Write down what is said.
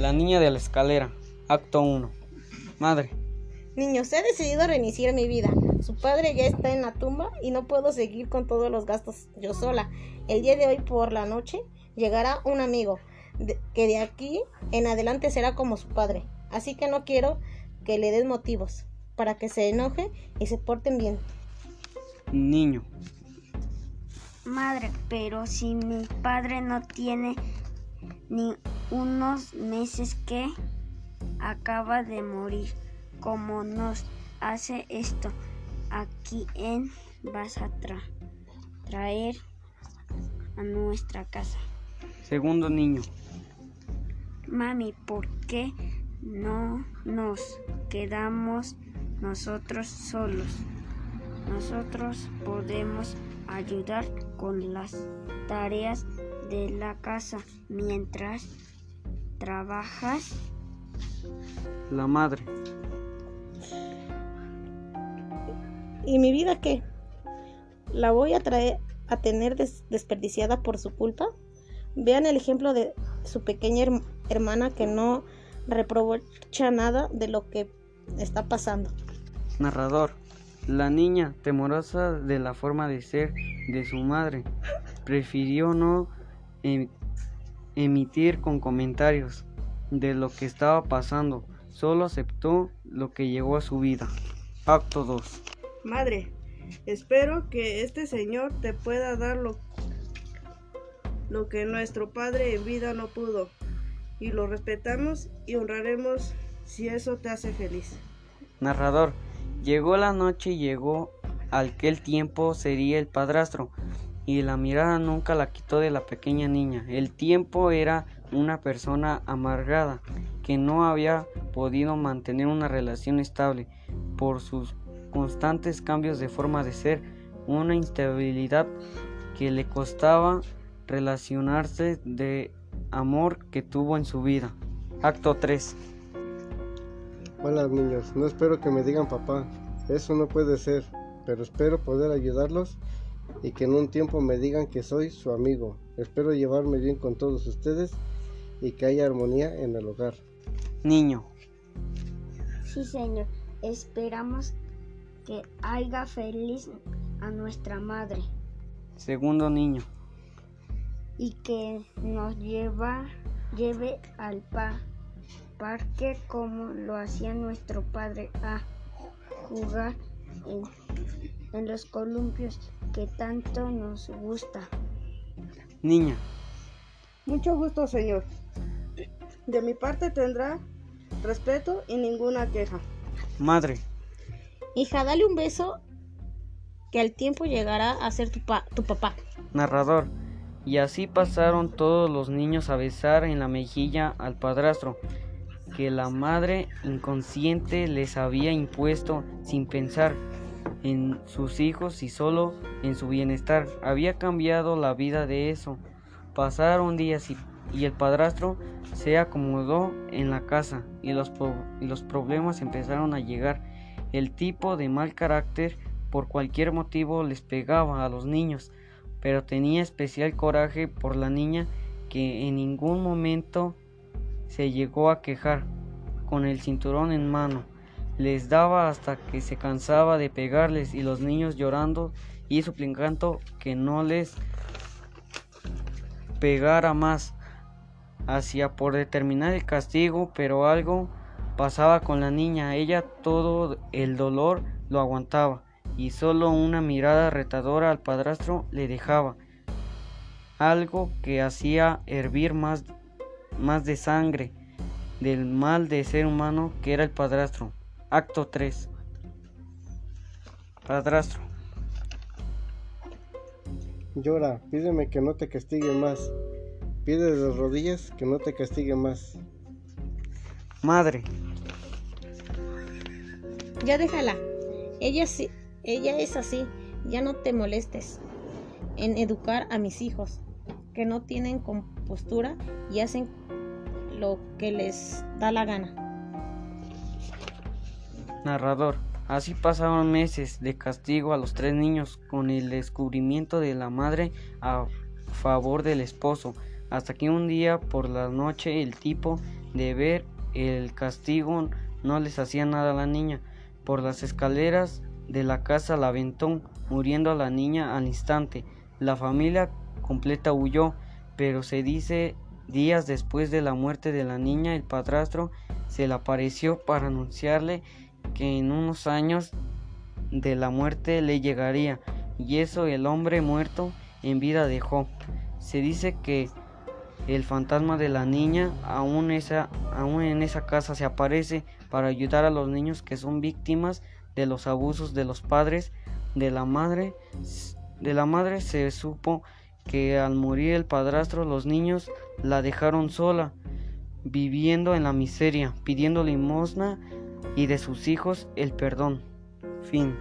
La niña de la escalera. Acto 1. Madre. Niños, he decidido reiniciar mi vida. Su padre ya está en la tumba y no puedo seguir con todos los gastos yo sola. El día de hoy por la noche llegará un amigo que de aquí en adelante será como su padre. Así que no quiero que le des motivos para que se enoje y se porten bien. Niño. Madre, pero si mi padre no tiene ni unos meses que acaba de morir, ¿cómo nos hace esto? ¿A quién vas a traer a nuestra casa? Segundo niño. Mami, ¿por qué no nos quedamos nosotros solos? Nosotros podemos ayudar con las tareas de la casa mientras trabajas. La madre. ¿Y mi vida qué? ¿La voy a traer a tener desperdiciada por su culpa? Vean el ejemplo de su pequeña hermana que no reprocha nada de lo que está pasando. Narrador. La niña, temorosa de la forma de ser de su madre, prefirió no em-, emitir con comentarios de lo que estaba pasando, solo aceptó lo que llegó a su vida. Acto 2. Madre, espero que este Señor te pueda dar lo, lo que nuestro Padre en vida no pudo, y lo respetamos y honraremos si eso te hace feliz. Narrador, llegó la noche y llegó al que el tiempo sería el padrastro, y la mirada nunca la quitó de la pequeña niña. El tiempo era una persona amargada que no había podido mantener una relación estable por sus constantes cambios de forma de ser, una instabilidad que le costaba relacionarse de amor que tuvo en su vida. Acto 3. Hola niños, no espero que me digan papá, eso no puede ser, pero espero poder ayudarlos y que en un tiempo me digan que soy su amigo. Espero llevarme bien con todos ustedes y que haya armonía en el hogar. Niño. Sí, señor. Esperamos que haya feliz a nuestra madre. Segundo niño. Y que nos lleva, lleve al parque como lo hacía nuestro padre a jugar en, en los columpios que tanto nos gusta. Niña. Mucho gusto, señor. De mi parte tendrá respeto y ninguna queja. Madre. Hija, dale un beso que al tiempo llegará a ser tu, tu papá. Narrador. Y así pasaron todos los niños a besar en la mejilla al padrastro, que la madre inconsciente les había impuesto sin pensar en sus hijos y solo en su bienestar. Había cambiado la vida de eso. Pasaron días y, el padrastro se acomodó en la casa y los, y los problemas empezaron a llegar. El tipo de mal carácter por cualquier motivo les pegaba a los niños, pero tenía especial coraje por la niña que en ningún momento se llegó a quejar con el cinturón en mano les daba hasta que se cansaba de pegarles y los niños llorando y suplicando que no les pegara más. Hacía por determinar el castigo, pero algo pasaba con la niña. Ella todo el dolor lo aguantaba y solo una mirada retadora al padrastro le dejaba. Algo que hacía hervir más, más de sangre del mal de ser humano que era el padrastro. Acto 3. Padrastro. Llora, pídeme que no te castigue más. Pide de rodillas que no te castigue más. Madre. Ya déjala. Ella sí, ella es así. Ya no te molestes en educar a mis hijos que no tienen compostura y hacen lo que les da la gana. Narrador. Así pasaron meses de castigo a los tres niños con el descubrimiento de la madre a favor del esposo. hasta que un día por la noche el tipo de ver el castigo no les hacía nada a la niña. Por las escaleras de la casa la aventó, muriendo a la niña al instante. La familia completa huyó, pero se dice días después de la muerte de la niña el padrastro se le apareció para anunciarle que en unos años de la muerte le llegaría, y eso el hombre muerto en vida dejó. Se dice que el fantasma de la niña aún, esa, aún en esa casa se aparece para ayudar a los niños que son víctimas de los abusos de los padres de la madre. De la madre se supo que al morir el padrastro los niños la dejaron sola, viviendo en la miseria, pidiendo limosna y de sus hijos el perdón. Fin.